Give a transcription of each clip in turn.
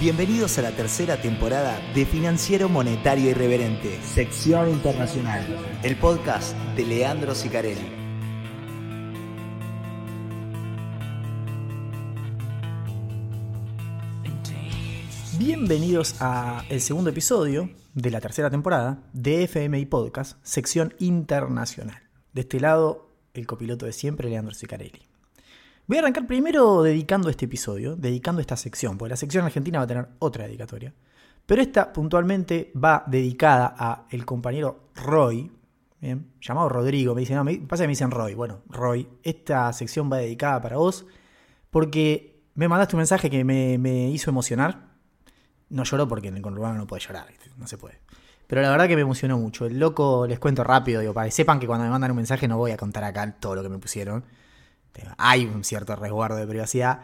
Bienvenidos a la tercera temporada de Financiero Monetario Irreverente, sección internacional, el podcast de Leandro Sicarelli. Bienvenidos a el segundo episodio de la tercera temporada de FMI Podcast, sección internacional. De este lado, el copiloto de siempre, Leandro Sicarelli. Voy a arrancar primero dedicando este episodio, dedicando esta sección, porque la sección argentina va a tener otra dedicatoria. Pero esta puntualmente va dedicada a el compañero Roy, ¿bien? llamado Rodrigo. Me dicen, no, me pasa que me dicen Roy. Bueno, Roy, esta sección va dedicada para vos porque me mandaste un mensaje que me, me hizo emocionar. No lloro porque en el conurbano no puede llorar, no se puede. Pero la verdad que me emocionó mucho. El loco, les cuento rápido, digo, para que sepan que cuando me mandan un mensaje no voy a contar acá todo lo que me pusieron. Hay un cierto resguardo de privacidad.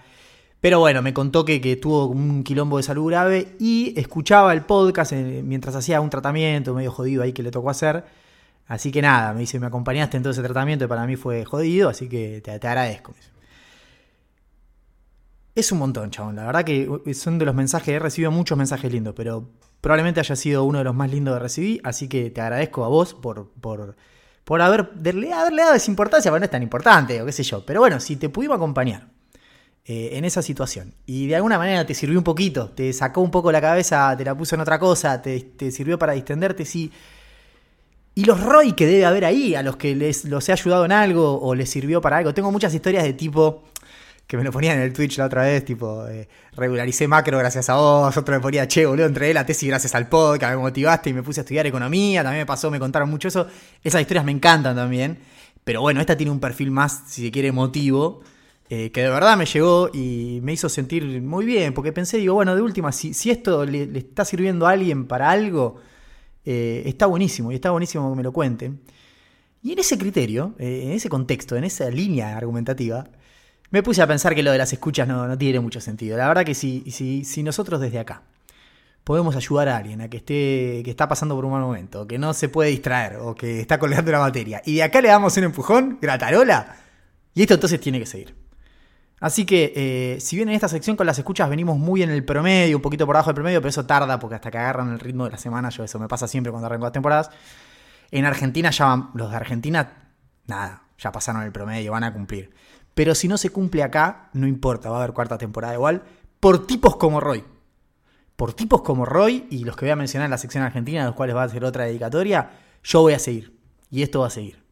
Pero bueno, me contó que, que, tuvo un quilombo de salud grave y escuchaba el podcast eh, mientras hacía un tratamiento medio jodido ahí que le tocó hacer. Así que nada, me dice, me acompañaste en todo ese tratamiento y para mí fue jodido, así que te, te agradezco. Es un montón, chabón. La verdad que son de los mensajes, he recibido muchos mensajes lindos, pero probablemente haya sido uno de los más lindos que recibí, así que te agradezco a vos por, por por haber, haberle dado esa importancia, pero no es tan importante, o qué sé yo. Pero bueno, si te pudimos acompañar eh, en esa situación y de alguna manera te sirvió un poquito, te sacó un poco la cabeza, te la puso en otra cosa, te, sirvió para distenderte, sí. Y los ROI que debe haber ahí, a los que les, los he ayudado en algo o les sirvió para algo. Tengo muchas historias de tipo, que me lo ponían en el Twitch la otra vez, tipo, eh, regularicé macro gracias a vos, otro me ponía, che, boludo, entregué la tesis gracias al podcast, me motivaste y me puse a estudiar economía, también me pasó, me contaron mucho eso. Esas historias me encantan también, pero bueno, esta tiene un perfil más, si se quiere, emotivo, eh, que de verdad me llegó y me hizo sentir muy bien, porque pensé, digo, bueno, de última, si, si esto le, está sirviendo a alguien para algo, eh, está buenísimo, y está buenísimo que me lo cuenten. Y en ese criterio, en ese contexto, en esa línea argumentativa, me puse a pensar que lo de las escuchas no, tiene mucho sentido. La verdad que si, si, si nosotros desde acá podemos ayudar a alguien a que esté que está pasando por un mal momento, que no se puede distraer o que está colgando la materia, y de acá le damos un empujón, gratarola, y esto entonces tiene que seguir. Así que, eh, si bien en esta sección con las escuchas venimos muy en el promedio, un poquito por abajo del promedio, pero eso tarda porque hasta que agarran el ritmo de la semana, yo eso me pasa siempre cuando arranco las temporadas. En Argentina ya van, los de Argentina, nada, ya pasaron el promedio, van a cumplir. Pero si no se cumple acá, no importa, va a haber cuarta temporada igual, por tipos como Roy. Por tipos como Roy y los que voy a mencionar en la sección argentina, los cuales va a ser otra dedicatoria, yo voy a seguir. Y esto va a seguir.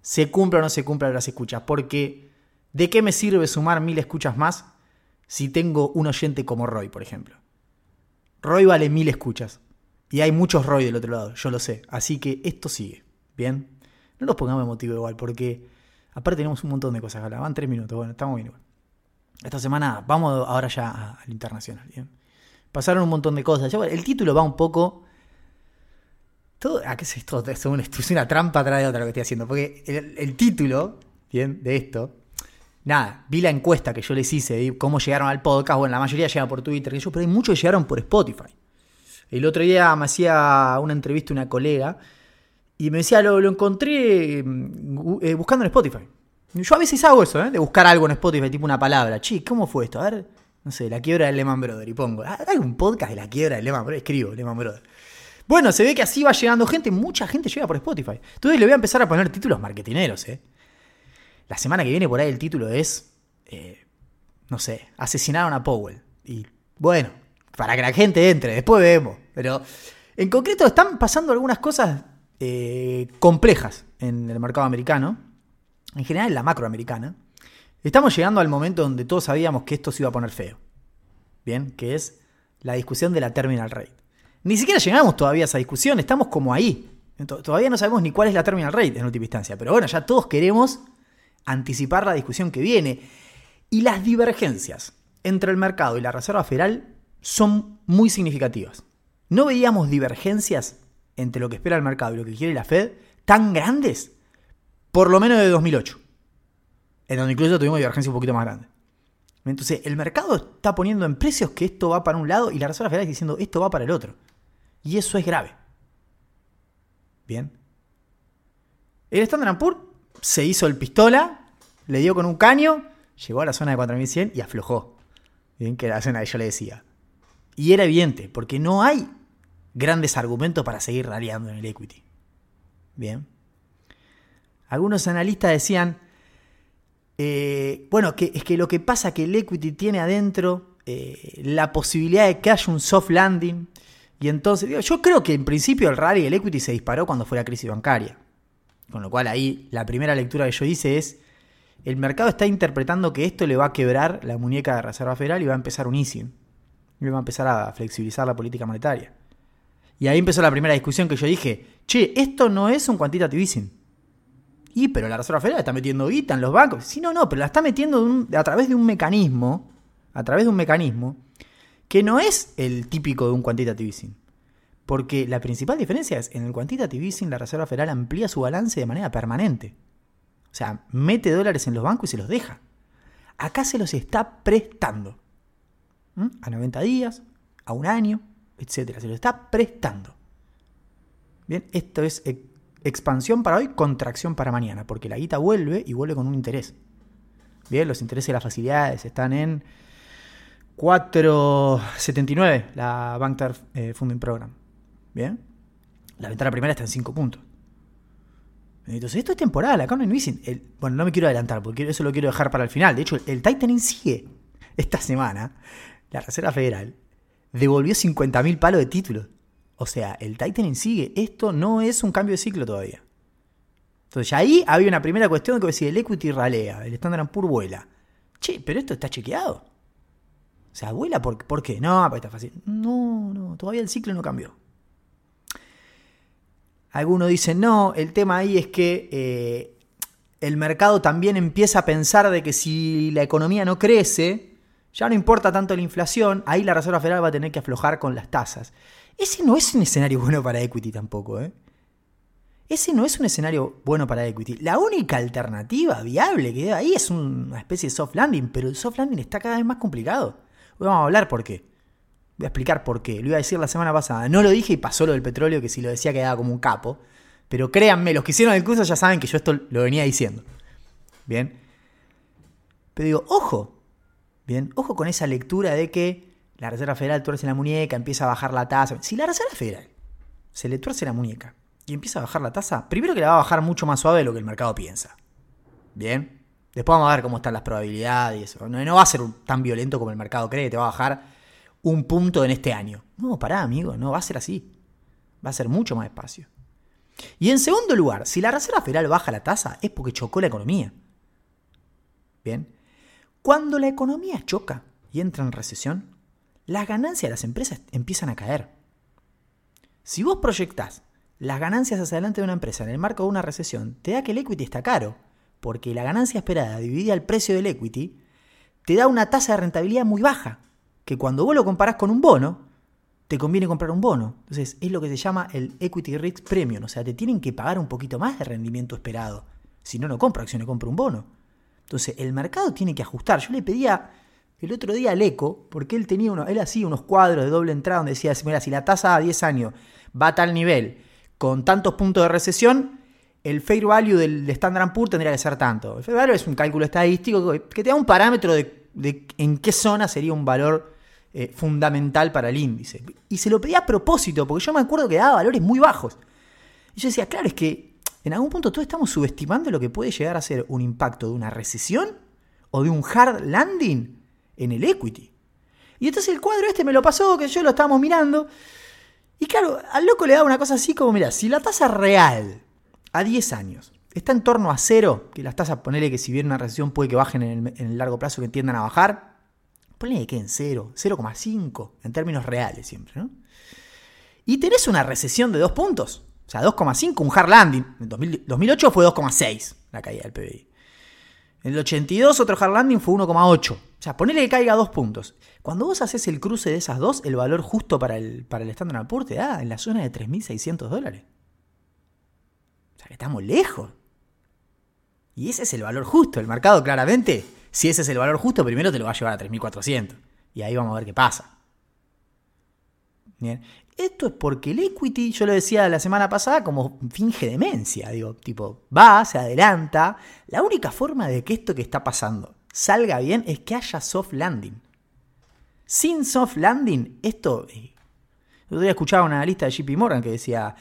Se cumple o no se cumple las escuchas. Porque, ¿de qué me sirve sumar mil escuchas más si tengo un oyente como Roy, por ejemplo? Roy vale mil escuchas. Y hay muchos Roy del otro lado, yo lo sé. Así que esto sigue. ¿Bien? No los pongamos motivo igual, porque Aparte tenemos un montón de cosas que. Van tres minutos. Bueno, estamos bien igual. Esta semana vamos ahora ya al internacional. Pasaron un montón de cosas. el título va un poco... ¿a qué es esto? Es una, es trampa atrás de otra lo que estoy haciendo. Porque el, título, bien, de esto, nada, vi la encuesta que yo les hice, vi cómo llegaron al podcast. Bueno, la mayoría llegan por Twitter, pero hay muchos que llegaron por Spotify. El otro día me hacía una entrevista una colega y me decía, lo, encontré mm, eh, buscando en Spotify. Yo a veces hago eso, ¿eh? de buscar algo en Spotify, tipo una palabra. Che, ¿cómo fue esto? A ver, no sé, la quiebra del Lehman Brothers. Y pongo, ah, hay un podcast de la quiebra del Lehman Brothers. Escribo, Lehman Brothers. Bueno, se ve que así va llegando gente. Mucha gente llega por Spotify. Entonces le voy a empezar a poner títulos marketineros, ¿eh? La semana que viene por ahí el título es, eh, no sé, asesinaron a Powell. Y bueno, para que la gente entre, después vemos. Pero en concreto están pasando algunas cosas eh, complejas en el mercado americano, en general en la macroamericana, estamos llegando al momento donde todos sabíamos que esto se iba a poner feo. Bien, que es la discusión de la terminal rate. Ni siquiera llegamos todavía a esa discusión, estamos como ahí. Todavía no sabemos ni cuál es la terminal rate en última instancia, pero bueno, ya todos queremos anticipar la discusión que viene. Y las divergencias entre el mercado y la Reserva Federal son muy significativas. No veíamos divergencias entre lo que espera el mercado y lo que quiere la Fed tan grandes, por lo menos de 2008, en donde incluso tuvimos divergencia un poquito más grande. Entonces, el mercado está poniendo en precios que esto va para un lado y la Reserva Federal está diciendo esto va para el otro. Y eso es grave. Bien. El Standard Poor's se hizo el pistola, le dio con un caño, llegó a la zona de 4100 y aflojó. Bien, que era la zona que yo le decía. Y era evidente, porque no hay grandes argumentos para seguir raleando en el equity. Bien. Algunos analistas decían, eh, bueno, que es que lo que pasa es que el equity tiene adentro eh, la posibilidad de que haya un soft landing. Y entonces, yo creo que en principio el rally del equity se disparó cuando fue la crisis bancaria. Con lo cual ahí la primera lectura que yo hice es, el mercado está interpretando que esto le va a quebrar la muñeca de Reserva Federal y va a empezar un easing. Y va a empezar a flexibilizar la política monetaria. Y ahí empezó la primera discusión que yo dije, che, esto no es un quantitative easing. Y pero la Reserva Federal está metiendo guita en los bancos. Sí, no, no, pero la está metiendo a través de un mecanismo, a través de un mecanismo que no es el típico de un quantitative easing. Porque la principal diferencia es, en el quantitative easing la Reserva Federal amplía su balance de manera permanente. O sea, mete dólares en los bancos y se los deja. Acá se los está prestando. ¿Mm? A 90 días, a un año, etc. Se los está prestando. Bien, esto es expansión para hoy, contracción para mañana, porque la guita vuelve y vuelve con un interés. Bien, los intereses de las facilidades están en 4.79, la Bank eh, Funding Program. Bien, la ventana primera está en 5 puntos. Entonces, esto es temporal, acá no hay el, Bueno, no me quiero adelantar, porque eso lo quiero dejar para el final. De hecho, el Tightening sigue. Esta semana, la Reserva Federal devolvió 50.000 palos de títulos. O sea, el tightening sigue. Esto no es un cambio de ciclo todavía. Entonces, ahí había una primera cuestión que decía, el equity ralea, el Standard Poor's vuela. Che, pero esto está chequeado. O sea, vuela por, ¿por qué? No, porque está fácil. No, no, todavía el ciclo no cambió. Algunos dicen, no, el tema ahí es que eh, el mercado también empieza a pensar de que si la economía no crece, ya no importa tanto la inflación, ahí la Reserva Federal va a tener que aflojar con las tasas. Ese no es un escenario bueno para equity tampoco, ¿eh? Ese no es un escenario bueno para equity. La única alternativa viable que hay ahí es una especie de soft landing, pero el soft landing está cada vez más complicado. Hoy vamos a hablar por qué. Voy a explicar por qué. Lo iba a decir la semana pasada. No lo dije y pasó lo del petróleo, que si lo decía quedaba como un capo. Pero créanme, los que hicieron el curso ya saben que yo esto lo venía diciendo. Bien. Pero digo, ojo. Ojo con esa lectura de que la Reserva Federal tuerce la muñeca, empieza a bajar la tasa. Si la Reserva Federal se le tuerce la muñeca y empieza a bajar la tasa, primero que la va a bajar mucho más suave de lo que el mercado piensa. Bien. Después vamos a ver cómo están las probabilidades y eso. No, va a ser tan violento como el mercado cree, te va a bajar un punto en este año. No, pará, amigo, no va a ser así. Va a ser mucho más despacio. Y en segundo lugar, si la Reserva Federal baja la tasa es porque chocó la economía. Bien. Cuando la economía choca y entra en recesión, las ganancias de las empresas empiezan a caer. Si vos proyectás las ganancias hacia adelante de una empresa en el marco de una recesión, te da que el equity está caro, porque la ganancia esperada dividida al precio del equity te da una tasa de rentabilidad muy baja, que cuando vos lo comparás con un bono, te conviene comprar un bono. Entonces es lo que se llama el equity risk premium, o sea, te tienen que pagar un poquito más de rendimiento esperado. Si no, no compro acciones, compro un bono. Entonces el mercado tiene que ajustar. Yo le pedía el otro día al ECO, porque él tenía uno, él hacía unos cuadros de doble entrada donde decía, mira, si la tasa a 10 años va a tal nivel, con tantos puntos de recesión, el fair value del Standard Poor's tendría que ser tanto. El fair value es un cálculo estadístico que te da un parámetro de, en qué zona sería un valor eh, fundamental para el índice. Y se lo pedía a propósito, porque yo me acuerdo que daba valores muy bajos. Y yo decía, claro, es que en algún punto todos estamos subestimando lo que puede llegar a ser un impacto de una recesión o de un hard landing en el equity. Y entonces el cuadro este me lo pasó, que yo lo estábamos mirando. Y claro, al loco le da una cosa así como, mira, si la tasa real a 10 años está en torno a cero, que las tasas, ponele que si viene una recesión puede que bajen en el, largo plazo, que tiendan a bajar, ponele que en cero, 0,5 en términos reales siempre, ¿no? Y tenés una recesión de 2 puntos, sea, 2,5, un hard landing. En 2008 fue 2,6 la caída del PBI. En el 82 otro hard landing fue 1,8. O sea, ponele que caiga dos puntos. Cuando vos haces el cruce de esas dos, el valor justo para el, para el Standard Poor's te da en la zona de 3.600 dólares. O sea, que estamos lejos. Y ese es el valor justo. El mercado claramente, si ese es el valor justo, primero te lo va a llevar a 3.400. Y ahí vamos a ver qué pasa. Bien. Esto es porque el equity, yo lo decía la semana pasada, como finge demencia. Digo, tipo, va, se adelanta. La única forma de que esto que está pasando salga bien es que haya soft landing. Sin soft landing, esto... Eh, el otro día escuchaba una lista de JP Morgan que decía,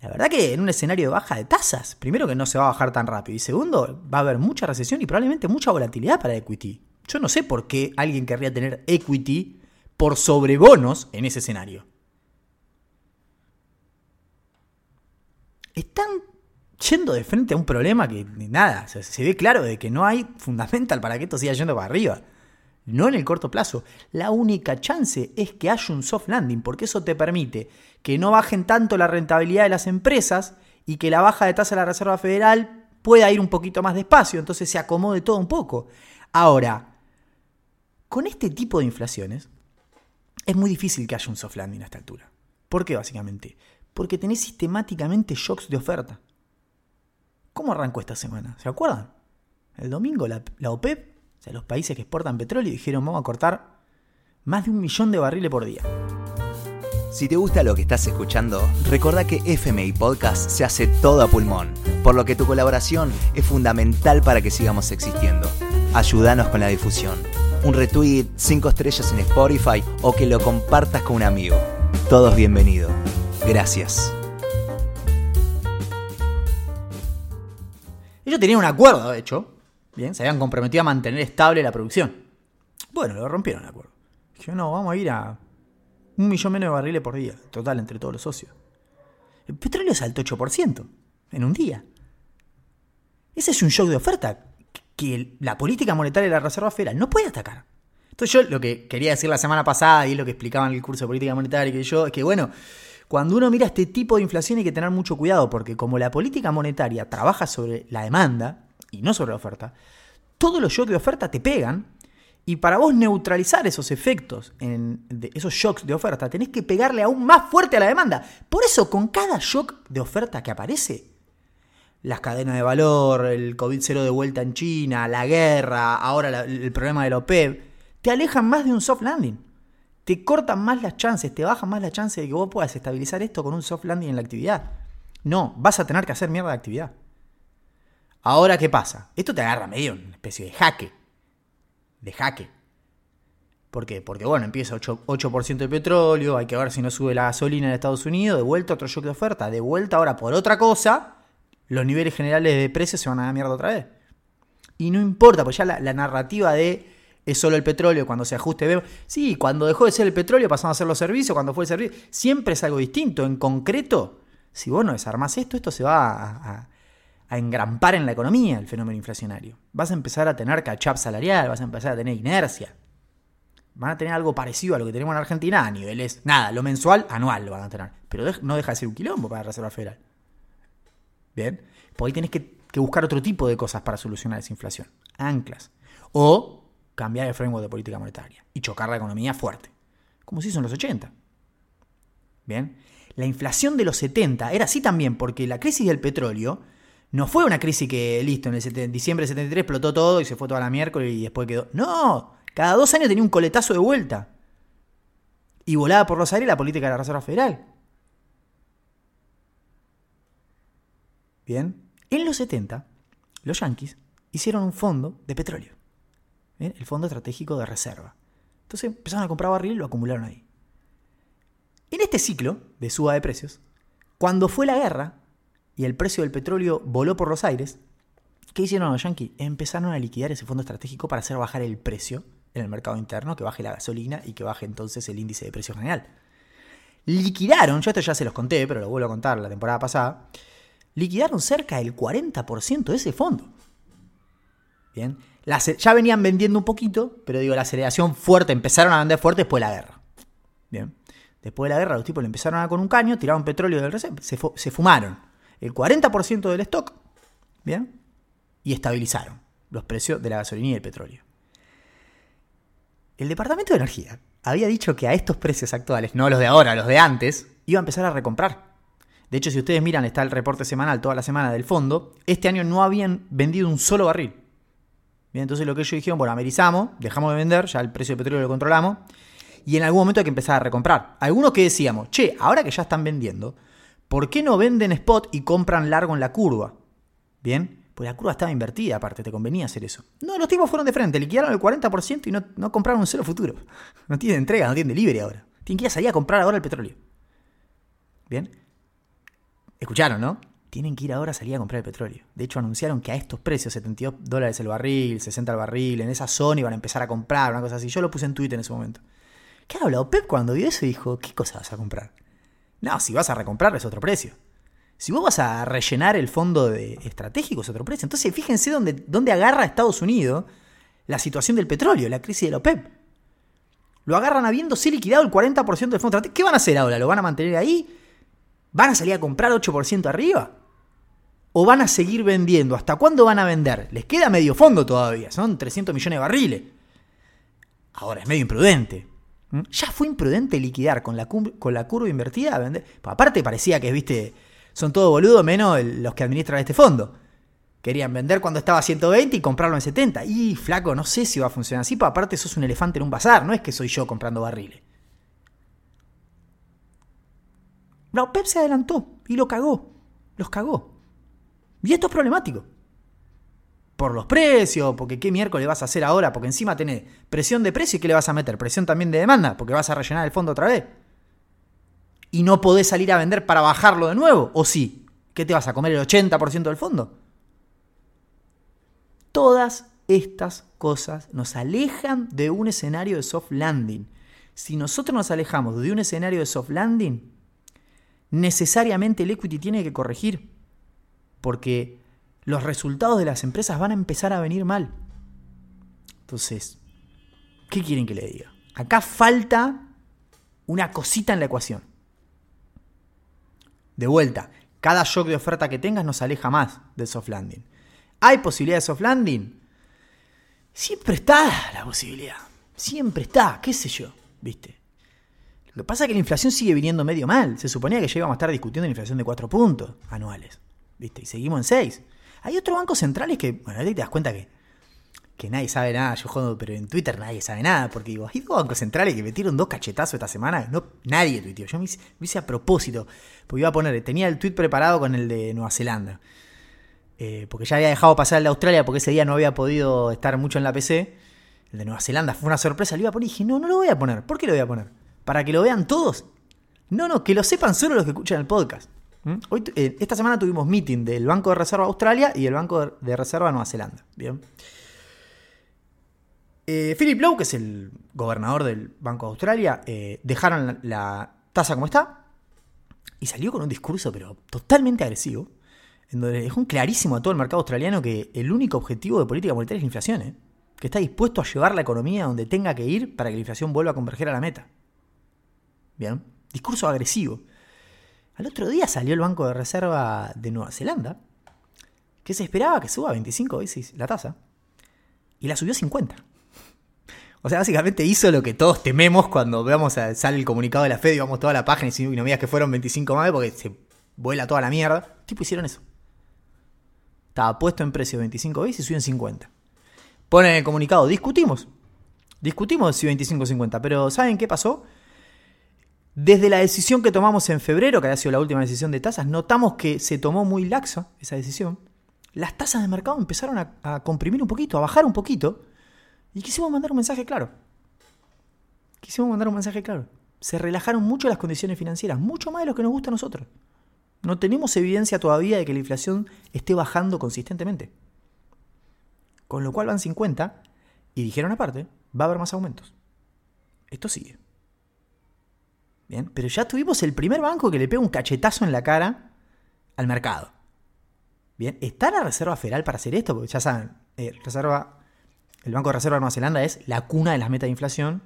la verdad que en un escenario de baja de tasas, primero que no se va a bajar tan rápido y segundo, va a haber mucha recesión y probablemente mucha volatilidad para equity. Yo no sé por qué alguien querría tener equity por sobrebonos en ese escenario. Están yendo de frente a un problema que nada, se ve claro de que no hay fundamental para que esto siga yendo para arriba. No en el corto plazo. La única chance es que haya un soft landing, porque eso te permite que no bajen tanto la rentabilidad de las empresas y que la baja de tasa de la Reserva Federal pueda ir un poquito más despacio, entonces se acomode todo un poco. Ahora, con este tipo de inflaciones, es muy difícil que haya un soft landing a esta altura. ¿Por qué básicamente? Porque tenés sistemáticamente shocks de oferta. ¿Cómo arrancó esta semana? ¿Se acuerdan? El domingo la, OPEP los países que exportan petróleo dijeron vamos a cortar más de un millón de barriles por día. Si te gusta lo que estás escuchando, recuerda que FMI Podcast se hace todo a pulmón, por lo que tu colaboración es fundamental para que sigamos existiendo. Ayúdanos con la difusión. Un retweet, cinco estrellas en Spotify o que lo compartas con un amigo. Todos bienvenidos. Gracias. Ellos tenían un acuerdo, de hecho, Bien, se habían comprometido a mantener estable la producción. Bueno, lo rompieron el acuerdo. Dijeron, no, vamos a ir a un millón menos de barriles por día, total, entre todos los socios. El petróleo saltó 8% en un día. Ese es un shock de oferta que la política monetaria de la Reserva Federal no puede atacar. Entonces yo lo que quería decir la semana pasada y lo que explicaba en el curso de política monetaria que yo, es que bueno, cuando uno mira este tipo de inflación hay que tener mucho cuidado porque como la política monetaria trabaja sobre la demanda, y no sobre la oferta, todos los shocks de oferta te pegan y para vos neutralizar esos efectos, en, esos shocks de oferta, tenés que pegarle aún más fuerte a la demanda. Por eso, con cada shock de oferta que aparece, las cadenas de valor, el COVID cero de vuelta en China, la guerra, ahora el problema de la OPEP, te alejan más de un soft landing. Te cortan más las chances, te bajan más las chances de que vos puedas estabilizar esto con un soft landing en la actividad. No, vas a tener que hacer mierda de actividad. Ahora, ¿qué pasa? Esto te agarra medio una especie de jaque. De jaque. ¿Por qué? Porque, bueno, empieza 8%, de petróleo, hay que ver si no sube la gasolina en Estados Unidos, de vuelta otro shock de oferta, de vuelta ahora por otra cosa, los niveles generales de precios se van a la mierda otra vez. Y no importa, pues ya la, narrativa de es solo el petróleo, cuando se ajuste, vemos. Sí, cuando dejó de ser el petróleo pasamos a ser los servicios, cuando fue el servicio, siempre es algo distinto. En concreto, si vos no desarmás esto, esto se va a engrampar en la economía el fenómeno inflacionario. Vas a empezar a tener catch-up salarial, vas a empezar a tener inercia. Van a tener algo parecido a lo que tenemos en Argentina a niveles, nada, lo mensual, anual lo van a tener. Pero no deja de ser un quilombo para la Reserva Federal. Bien, pues ahí tenés que, que buscar otro tipo de cosas para solucionar esa inflación. Anclas. O cambiar el framework de política monetaria y chocar la economía fuerte. Como se hizo en los 80. Bien. La inflación de los 70 era así también porque la crisis del petróleo no fue una crisis que, listo, en el diciembre de 73 explotó todo y se fue toda la miércoles y después quedó. No, cada dos años tenía un coletazo de vuelta. Y volaba por los aires la política de la Reserva Federal. Bien, en los 70, los yanquis hicieron un fondo de petróleo. ¿Bien? El fondo estratégico de reserva. Entonces empezaron a comprar barril y lo acumularon ahí. En este ciclo de suba de precios, cuando fue la guerra, y el precio del petróleo voló por los aires, ¿qué hicieron los yankees? Empezaron a liquidar ese fondo estratégico para hacer bajar el precio en el mercado interno, que baje la gasolina y que baje entonces el índice de precio general. Liquidaron, yo esto ya se los conté, pero lo vuelvo a contar la temporada pasada, liquidaron cerca del 40% de ese fondo. Bien, ya venían vendiendo un poquito, pero digo, la aceleración fuerte, empezaron a vender fuerte después de la guerra. Bien, después de la guerra los tipos le empezaron a con un caño, tiraron petróleo del reserva, se fumaron el 40% del stock, ¿bien? Y estabilizaron los precios de la gasolina y el petróleo. El Departamento de Energía había dicho que a estos precios actuales, no los de ahora, los de antes, iba a empezar a recomprar. De hecho, si ustedes miran, está el reporte semanal toda la semana del fondo, este año no habían vendido un solo barril. Entonces lo que ellos dijeron, bueno, amerizamos, dejamos de vender, ya el precio del petróleo lo controlamos, y en algún momento hay que empezar a recomprar. Algunos que decíamos, che, ahora que ya están vendiendo, ¿Por qué no venden spot y compran largo en la curva? Bien, Porque la curva estaba invertida, aparte, te convenía hacer eso. No, los tipos fueron de frente, liquidaron el 40% y no, no compraron un solo futuro. No tienen entrega, no tienen delivery ahora. Tienen que ir a salir a comprar ahora el petróleo. ¿Bien? Escucharon, ¿no? Tienen que ir ahora a salir a comprar el petróleo. De hecho, anunciaron que a estos precios, 72 dólares el barril, 60 el barril, en esa zona iban a empezar a comprar, una cosa así. Yo lo puse en Twitter en ese momento. ¿Qué ha hablado? Pep cuando vio eso dijo, ¿qué cosa vas a comprar? No, si vas a recomprar es otro precio. Si vos vas a rellenar el fondo de estratégico es otro precio. Entonces fíjense dónde, dónde agarra Estados Unidos la situación del petróleo, la crisis de la OPEP. Lo agarran habiéndose liquidado el 40% del fondo estratégico. ¿Qué van a hacer ahora? ¿Lo van a mantener ahí? ¿Van a salir a comprar 8% arriba? ¿O van a seguir vendiendo? ¿Hasta cuándo van a vender? Les queda medio fondo todavía, son 300 millones de barriles. Ahora es medio imprudente. ¿Mm? Ya fue imprudente liquidar con la, con la curva invertida vender. Aparte parecía que, viste, son todos boludos menos los que administran este fondo. Querían vender cuando estaba a 120 y comprarlo en 70. Y flaco, no sé si va a funcionar así, pero aparte sos un elefante en un bazar, no es que soy yo comprando barriles. No, Pep se adelantó y lo cagó. Los cagó. Y esto es problemático por los precios, porque qué miércoles vas a hacer ahora, porque encima tenés presión de precio y qué le vas a meter, presión también de demanda, porque vas a rellenar el fondo otra vez. Y no podés salir a vender para bajarlo de nuevo, o sí, ¿qué te vas a comer el 80% del fondo? Todas estas cosas nos alejan de un escenario de soft landing. Si nosotros nos alejamos de un escenario de soft landing, necesariamente el equity tiene que corregir, porque los resultados de las empresas van a empezar a venir mal. Entonces, ¿qué quieren que le diga? Acá falta una cosita en la ecuación. De vuelta, cada shock de oferta que tengas nos aleja más del soft landing. ¿Hay posibilidad de soft landing? Siempre está la posibilidad. Siempre está, qué sé yo, ¿viste? Lo que pasa es que la inflación sigue viniendo medio mal. Se suponía que ya íbamos a estar discutiendo la inflación de 4 puntos anuales, ¿viste? Y seguimos en 6. Hay otros bancos centrales que, bueno, ahí te das cuenta que, que nadie sabe nada. Yo jodo, pero en Twitter nadie sabe nada. Porque digo, hay dos bancos centrales que metieron dos cachetazos esta semana. No, nadie tuiteó. Yo me hice, a propósito. Porque iba a poner, tenía el tweet preparado con el de Nueva Zelanda. Eh, porque ya había dejado pasar el de Australia porque ese día no había podido estar mucho en la PC. El de Nueva Zelanda fue una sorpresa. Lo iba a poner y dije, no, no lo voy a poner. ¿Por qué lo voy a poner? ¿Para que lo vean todos? No, no, que lo sepan solo los que escuchan el podcast. ¿Mm? Hoy, eh, esta semana tuvimos meeting del Banco de Reserva Australia y el Banco de Reserva Nueva Zelanda. Bien. Eh, Philip Lowe, que es el gobernador del Banco de Australia, eh, dejaron la, tasa como está y salió con un discurso, pero totalmente agresivo, en donde dejó un clarísimo a todo el mercado australiano que el único objetivo de política monetaria es la inflación, que está dispuesto a llevar la economía donde tenga que ir para que la inflación vuelva a converger a la meta. Bien, discurso agresivo. Al otro día salió el Banco de Reserva de Nueva Zelanda, que se esperaba que suba 25 veces la tasa, y la subió 50. O sea, básicamente hizo lo que todos tememos cuando veamos a, sale el comunicado de la Fed y vamos toda la página y no me digas que fueron 25 más porque se vuela toda la mierda. Tipo hicieron eso. Estaba puesto en precio 25 veces y subió en 50. Ponen el comunicado, discutimos. Discutimos si 25 o 50, pero ¿saben qué pasó? Desde la decisión que tomamos en febrero, que había sido la última decisión de tasas, notamos que se tomó muy laxo esa decisión. Las tasas de mercado empezaron a, comprimir un poquito, a bajar un poquito. Y quisimos mandar un mensaje claro. Quisimos mandar un mensaje claro. Se relajaron mucho las condiciones financieras, mucho más de lo que nos gusta a nosotros. No tenemos evidencia todavía de que la inflación esté bajando consistentemente. Con lo cual van 50 y dijeron aparte, va a haber más aumentos. Esto sigue. Bien, pero ya tuvimos el primer banco que le pega un cachetazo en la cara al mercado. Bien, ¿está la Reserva Federal para hacer esto? Porque ya saben, eh, Reserva, el Banco de Reserva de Nueva Zelanda es la cuna de las metas de inflación.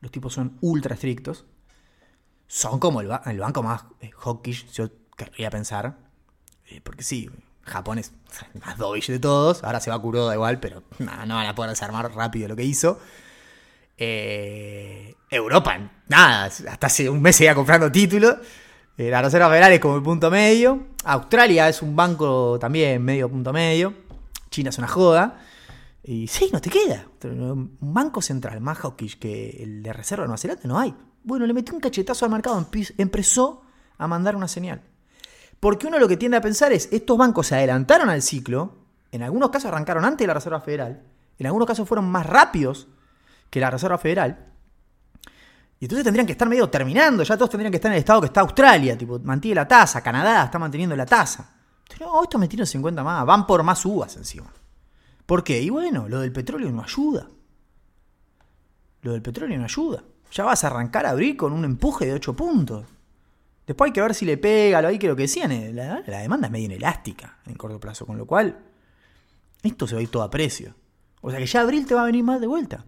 Los tipos son ultra estrictos. Son como el, banco más eh, hawkish, yo querría pensar. Eh, porque sí, Japón es más dovish de todos. Ahora se va a Kuroda igual, pero no van a poder desarmar rápido lo que hizo. Eh, Europa, nada, hasta hace un mes seguía comprando títulos. Eh, la Reserva Federal es como el punto medio. Australia es un banco también medio punto medio. China es una joda. Y sí, no te queda. Un banco central más hawkish que el de Reserva de Nueva Zelanda no hay. Bueno, le metió un cachetazo al mercado, empezó a mandar una señal. Porque uno lo que tiende a pensar es, estos bancos se adelantaron al ciclo En algunos casos arrancaron antes de la Reserva Federal, en algunos casos fueron más rápidos que la Reserva Federal. Y entonces tendrían que estar medio terminando, ya todos tendrían que estar en el estado que está Australia, tipo, mantiene la tasa, Canadá está manteniendo la tasa. No, esto me tiene 50 más, van por más uvas encima. ¿Por qué? Y bueno, lo del petróleo no ayuda. Lo del petróleo no ayuda. Ya vas a arrancar a abrir con un empuje de 8 puntos. Después hay que ver si le pega, lo ahí que lo que decían, eh, la, la demanda es medio inelástica en corto plazo, con lo cual esto se va a ir todo a precio. O sea que ya abril te va a venir más de vuelta.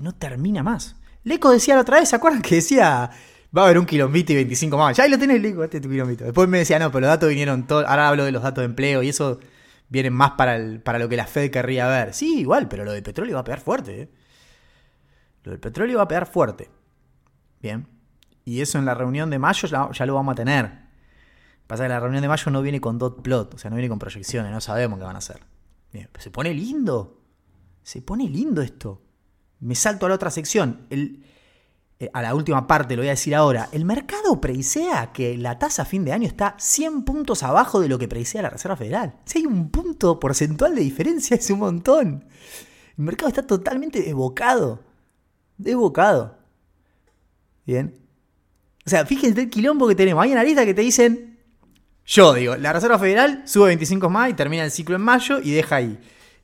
No termina más. Leco decía la otra vez, ¿se acuerdan que decía va a haber un kilombito y 25 más? Ya ahí lo tenés, Leco, este es tu kilombito. Después me decía, no, pero los datos vinieron todos. Ahora hablo de los datos de empleo y eso vienen más para, el, para lo que la Fed querría ver. Sí, igual, pero lo del petróleo va a pegar fuerte. ¿eh? Lo del petróleo va a pegar fuerte. Bien. Y eso en la reunión de mayo ya, lo vamos a tener. Pasa que la reunión de mayo no viene con dot plot, o sea, no viene con proyecciones, no sabemos qué van a hacer. Bien, se pone lindo. Se pone lindo esto. Me salto a la otra sección. Eh, a la última parte, lo voy a decir ahora. El mercado preisea que la tasa a fin de año está 100 puntos abajo de lo que preisea la Reserva Federal. Si hay un punto porcentual de diferencia, es un montón. El mercado está totalmente evocado. Evocado. Bien. O sea, fíjense el quilombo que tenemos. Hay analistas que te dicen. Yo digo, la Reserva Federal sube 25 más y termina el ciclo en mayo y deja ahí.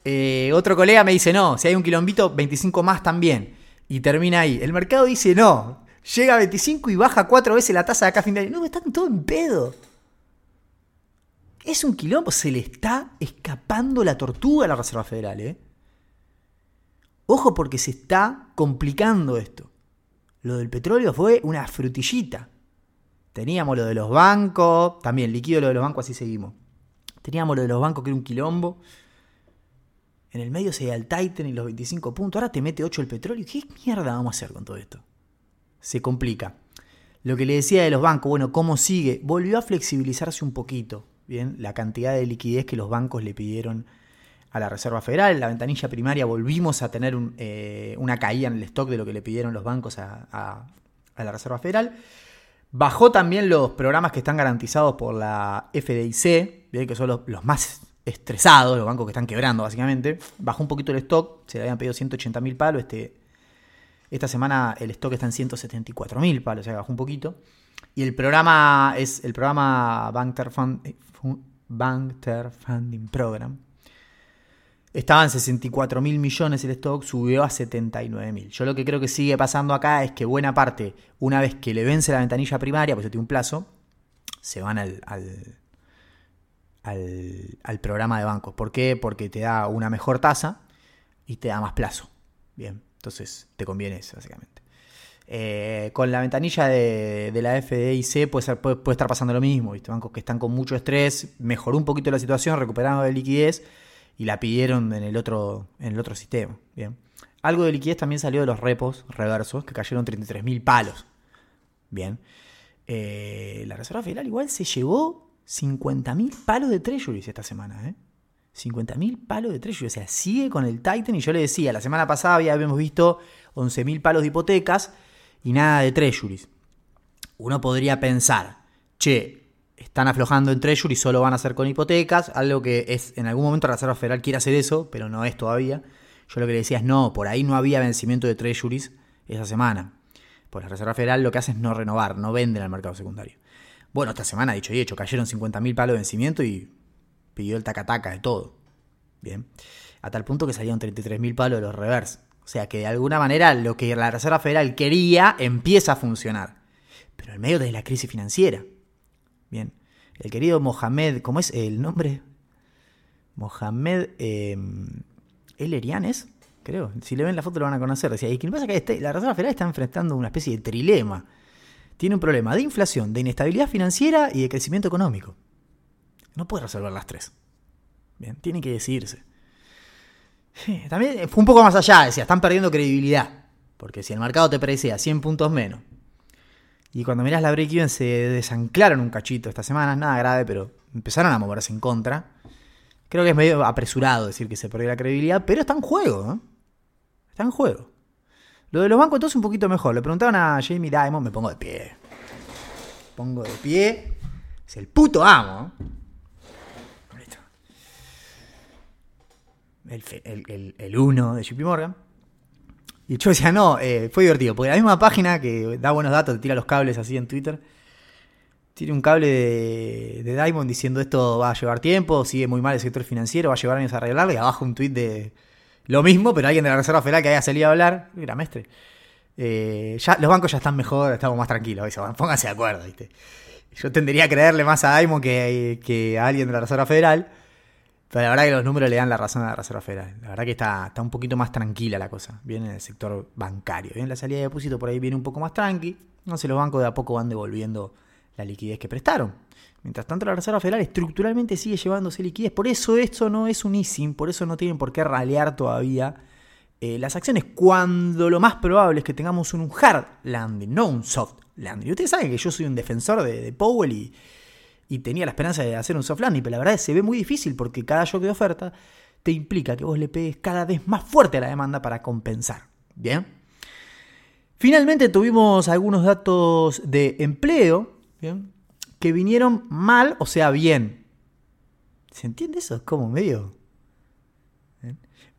Eh, otro colega me dice, no, si hay un quilombito, 25 más también. Y termina ahí. El mercado dice, no, llega a 25 y baja cuatro veces la tasa de acá a fin de año. No, están todo en pedo. Es un quilombo, se le está escapando la tortuga a la Reserva Federal, ¿eh? Ojo porque se está complicando esto. Lo del petróleo fue una frutillita. Teníamos lo de los bancos, también líquido lo de los bancos, así seguimos. Teníamos lo de los bancos que era un quilombo. En el medio se da el Titan y los 25 puntos. Ahora te mete 8 el petróleo. ¿Qué mierda vamos a hacer con todo esto? Se complica. Lo que le decía de los bancos, bueno, ¿cómo sigue? Volvió a flexibilizarse un poquito, ¿bien? La cantidad de liquidez que los bancos le pidieron a la Reserva Federal. La ventanilla primaria volvimos a tener eh, una caída en el stock de lo que le pidieron los bancos a, la Reserva Federal. Bajó también los programas que están garantizados por la FDIC, ¿bien? que son los, los más estresados, los bancos que están quebrando básicamente. Bajó un poquito el stock, se le habían pedido 180 mil palos. Este, esta semana el stock está en 174 mil palos, o sea, bajó un poquito. Y el programa es el programa Bank Funding Program. Estaba en 64 mil millones el stock, subió a 79 mil. Yo lo que creo que sigue pasando acá es que buena parte, una vez que le vence la ventanilla primaria, pues tiene un plazo, se van al, programa de bancos. ¿Por qué? Porque te da una mejor tasa y te da más plazo. Bien, entonces te conviene eso, básicamente. Eh, con la ventanilla de, la FDIC puede, estar pasando lo mismo. ¿viste? Bancos que están con mucho estrés, mejoró un poquito la situación, recuperaron de liquidez y la pidieron en el otro, en el otro sistema. Bien. Algo de liquidez también salió de los repos reversos, que cayeron 33.000 palos. Bien. Eh, la Reserva Federal igual se llevó 50.000 palos de treasuries esta semana, ¿eh? 50.000 palos de treasuries. O sea, sigue con el Titan. Y yo le decía, la semana pasada habíamos visto 11.000 palos de hipotecas y nada de treasuries. Uno podría pensar, che, están aflojando en treasuries, solo van a hacer con hipotecas. Algo que es, en algún momento la Reserva Federal quiere hacer eso, pero no es todavía. Yo lo que le decía es, no, por ahí no había vencimiento de treasuries esa semana. Pues la Reserva Federal lo que hace es no renovar, no venden al mercado secundario. Bueno, esta semana, dicho y hecho, cayeron 50.000 palos de vencimiento y pidió el tacataca de todo. Bien. A tal punto que salieron 33.000 palos de los reverse. O sea que de alguna manera lo que la Reserva Federal quería empieza a funcionar. Pero en medio de la crisis financiera. Bien. El querido Mohamed, ¿cómo es el nombre? Mohamed eh, El Erianes, creo. Si le ven la foto lo van a conocer. Decía, y que pasa que este, la Reserva Federal está enfrentando una especie de trilema tiene un problema de inflación, de inestabilidad financiera y de crecimiento económico. No puede resolver las tres. Bien, tiene que decidirse. También fue un poco más allá, decía, están perdiendo credibilidad. Porque si el mercado te a 100 puntos menos, y cuando miras la break-even se desanclaron un cachito esta semana, nada grave, pero empezaron a moverse en contra. Creo que es medio apresurado decir que se perdió la credibilidad, pero está en juego, ¿no? Está en juego. Lo de los bancos entonces un poquito mejor. Le preguntaban a Jamie Dimon, me pongo de pie. Pongo de pie. Es el puto amo. el, el, 1 de JP Morgan. Y yo decía, no, eh, fue divertido, porque la misma página que da buenos datos, te tira los cables así en Twitter, tiene un cable de, de Diamond diciendo esto va a llevar tiempo, sigue muy mal el sector financiero, va a llevar años a arreglarlo, y abajo un tweet de lo mismo, pero alguien de la Reserva Federal que haya salido a hablar, era mestre. Eh, ya, los bancos ya están mejor, estamos más tranquilos, pónganse de acuerdo, ¿viste? Yo tendería a creerle más a Diamond que, que a alguien de la Reserva Federal. Pero la verdad que los números le dan la razón a la Reserva Federal. La verdad que está, está un poquito más tranquila la cosa. Viene en el sector bancario. Bien, la salida de depósito por ahí viene un poco más tranqui. No sé, los bancos de a poco van devolviendo la liquidez que prestaron. Mientras tanto, la Reserva Federal estructuralmente sigue llevándose liquidez. Por eso esto no es un easing, por eso no tienen por qué ralear todavía eh, las acciones. Cuando lo más probable es que tengamos un hard landing, no un soft landing. Y ustedes saben que yo soy un defensor de Powell y, tenía la esperanza de hacer un soft landing, pero la verdad es que se ve muy difícil porque cada shock de oferta te implica que vos le pegues cada vez más fuerte a la demanda para compensar. Bien. Finalmente tuvimos algunos datos de empleo ¿bien? Que vinieron mal, o sea, bien. ¿Se entiende eso? Es como medio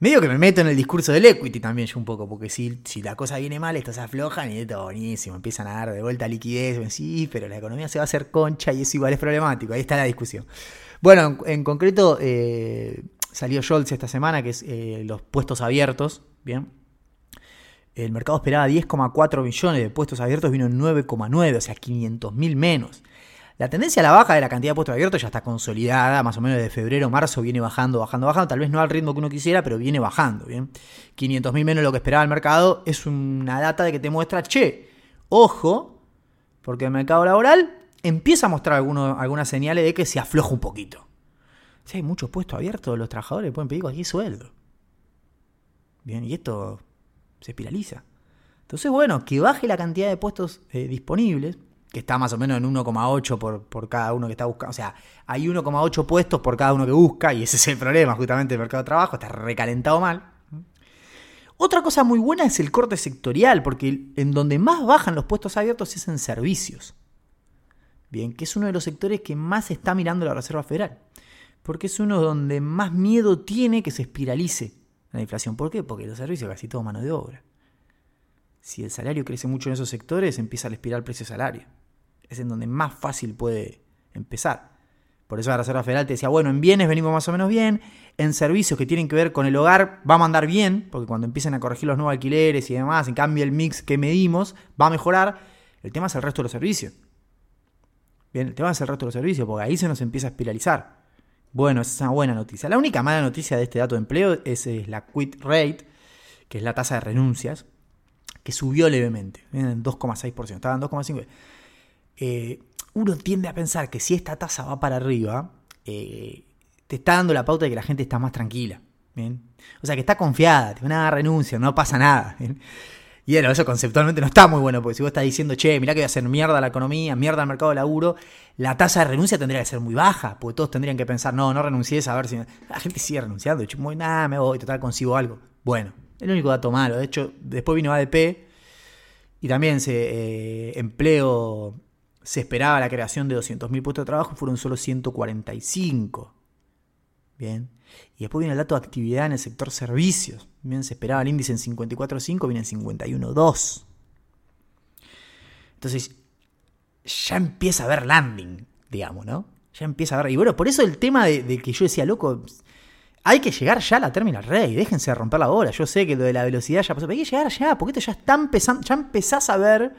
Medio que me meto en el discurso del equity también yo un poco, porque si, si la cosa viene mal, estos se aflojan y esto buenísimo, empiezan a dar de vuelta liquidez, sí, pero la economía se va a hacer concha y eso igual es problemático, ahí está la discusión. Bueno, en, concreto eh, salió Scholz esta semana, que es eh, los puestos abiertos, ¿bien? El mercado esperaba 10,4 millones de puestos abiertos, vino en 9,9, o sea, 500 mil menos. La tendencia a la baja de la cantidad de puestos abiertos ya está consolidada, más o menos de febrero, marzo viene bajando, bajando, bajando, tal vez no al ritmo que uno quisiera, pero viene bajando, ¿bien? 500.000 menos de lo que esperaba el mercado es una data de que te muestra, che, ojo, porque el mercado laboral empieza a mostrar algunas señales de que se afloja un poquito. Si hay muchos puestos abiertos, los trabajadores pueden pedir cualquier sueldo. Bien, y esto se espiraliza. Entonces, bueno, que baje la cantidad de puestos eh, disponibles, que está más o menos en 1,8 por, por cada uno que está buscando. O sea, hay 1,8 puestos por cada uno que busca, y ese es el problema justamente del mercado de trabajo, está recalentado mal. Otra cosa muy buena es el corte sectorial, porque en donde más bajan los puestos abiertos es en servicios. Bien, que es uno de los sectores que más está mirando la Reserva Federal. Porque es uno donde más miedo tiene que se espiralice la inflación. ¿Por qué? Porque los servicios casi todo mano de obra. Si el salario crece mucho en esos sectores, empieza a espiral precio-salario es en donde más fácil puede empezar. Por eso la Reserva Federal te decía, bueno, en bienes venimos más o menos bien, en servicios que tienen que ver con el hogar va a andar bien, porque cuando empiecen a corregir los nuevos alquileres y demás, en cambio el mix que medimos va a mejorar. El tema es el resto de los servicios. Bien, el tema es el resto de los servicios, porque ahí se nos empieza a espiralizar. Bueno, esa es una buena noticia. La única mala noticia de este dato de empleo es, la quit rate, que es la tasa de renuncias, que subió levemente, en 2,6%, estaba en 2,5%. Eh, uno tiende a pensar que si esta tasa va para arriba, eh, te está dando la pauta de que la gente está más tranquila. O sea, que está confiada, tiene una renuncia, no pasa nada. Y eso conceptualmente no está muy bueno, porque si vos estás diciendo, che, mirá que voy a hacer mierda la economía, mierda al mercado de laburo, la tasa de renuncia tendría que ser muy baja, porque todos tendrían que pensar, no, no renuncies a ver si. La gente sigue renunciando, muy nada, me voy, total consigo algo. Bueno, el único dato malo. De hecho, después vino ADP y también se eh, empleo se esperaba la creación de 200.000 puestos de trabajo, fueron solo 145. Bien. Y después viene el dato de actividad en el sector servicios. Bien, se esperaba el índice en 54.5, viene en 51.2. Entonces, ya empieza a haber landing, digamos, ¿no? Ya empieza a haber. Y bueno, por eso el tema de, que yo decía, loco, hay que llegar ya a la Terminal Rey, déjense de romper la bola. Yo sé que lo de la velocidad ya pasó, pero hay que llegar ya, porque esto ya está empezando, ya empezás a ver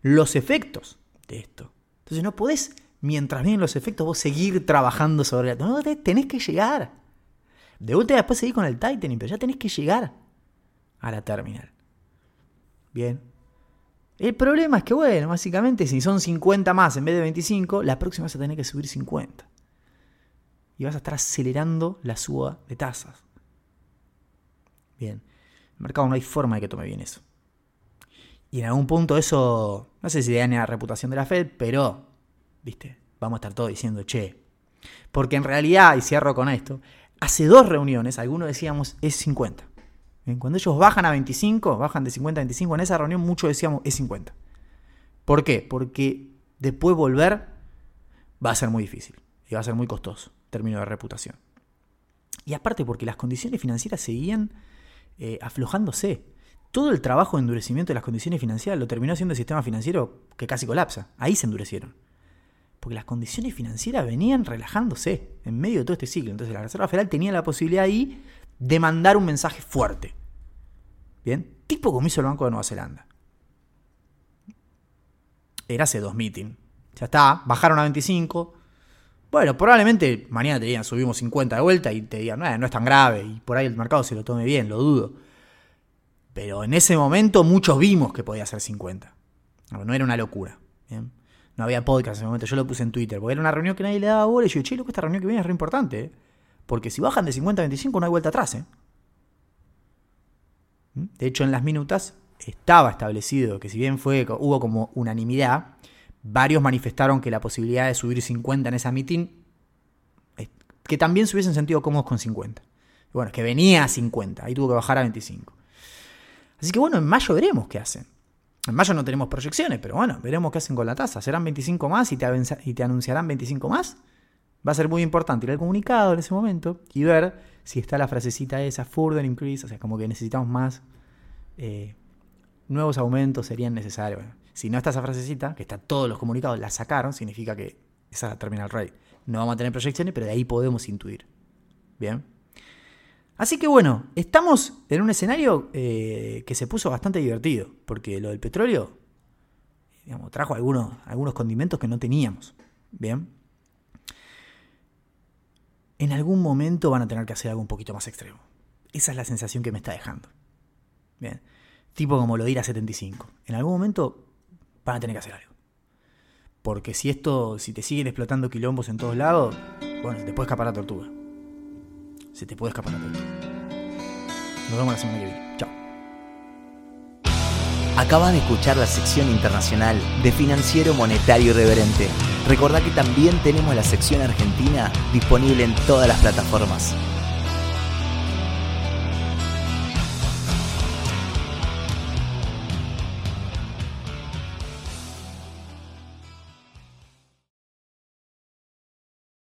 los efectos esto. Entonces no podés, mientras vienen los efectos, vos seguir trabajando sobre la... No, tenés que llegar. De vuelta después seguir con el Titanic, pero ya tenés que llegar a la terminal. Bien. El problema es que, bueno, básicamente si son 50 más en vez de 25, la próxima vas a tener que subir 50. Y vas a estar acelerando la suba de tasas. Bien. El mercado no hay forma de que tome bien eso. Y en algún punto eso, no sé si daña la reputación de la Fed, pero, viste, vamos a estar todos diciendo, che. Porque en realidad, y cierro con esto, hace dos reuniones, algunos decíamos es 50. Cuando ellos bajan a 25, bajan de 50 a 25, en esa reunión muchos decíamos es 50. ¿Por qué? Porque después volver va a ser muy difícil y va a ser muy costoso, en términos de reputación. Y aparte porque las condiciones financieras seguían eh, aflojándose. Todo el trabajo de endurecimiento de las condiciones financieras lo terminó haciendo el sistema financiero que casi colapsa. Ahí se endurecieron. Porque las condiciones financieras venían relajándose en medio de todo este ciclo. Entonces la Reserva Federal tenía la posibilidad ahí de mandar un mensaje fuerte. ¿Bien? Tipo como hizo el Banco de Nueva Zelanda. Era hace dos meetings. Ya está, bajaron a 25. Bueno, probablemente mañana te digan subimos 50 de vuelta y te digan, no, no es tan grave. Y por ahí el mercado se lo tome bien, lo dudo. Pero en ese momento muchos vimos que podía ser 50. No, era una locura. No había podcast en ese momento, yo lo puse en Twitter, porque era una reunión que nadie le daba bola y yo che, loco, esta reunión que viene es re importante. ¿eh? Porque si bajan de 50 a 25 no hay vuelta atrás. ¿eh? ¿Mm? De hecho, en las minutas estaba establecido que si bien fue, hubo como unanimidad, varios manifestaron que la posibilidad de subir 50 en esa meeting, que también se hubiesen sentido cómodos con 50. Bueno, es que venía a 50, ahí tuvo que bajar a 25. Así que bueno, en mayo veremos qué hacen. En mayo no tenemos proyecciones, pero bueno, veremos qué hacen con la tasa. ¿Serán 25 más y te, anunciarán 25 más? Va a ser muy importante ir al comunicado en ese momento y ver si está la frasecita esa, further increase, o sea, como que necesitamos más, eh, nuevos aumentos serían necesarios. si no está esa frasecita, que está todos los comunicados, la sacaron, significa que esa terminal rate. No vamos a tener proyecciones, pero de ahí podemos intuir. Bien. Así que bueno, estamos en un escenario eh, que se puso bastante divertido, porque lo del petróleo trajo algunos, algunos condimentos que no teníamos. Bien en algún momento van a tener que hacer algo un poquito más extremo. Esa es la sensación que me está dejando. Bien. Tipo como lo de ir a 75. En algún momento van a tener que hacer algo. Porque si esto, si te siguen explotando quilombos en todos lados, bueno, puede escapar la tortuga. Se te puede escapar la. Nos vemos la semana que viene. Chao. Acabas de escuchar la sección internacional de Financiero Monetario Irreverente. Recordá que también tenemos la sección argentina disponible en todas las plataformas.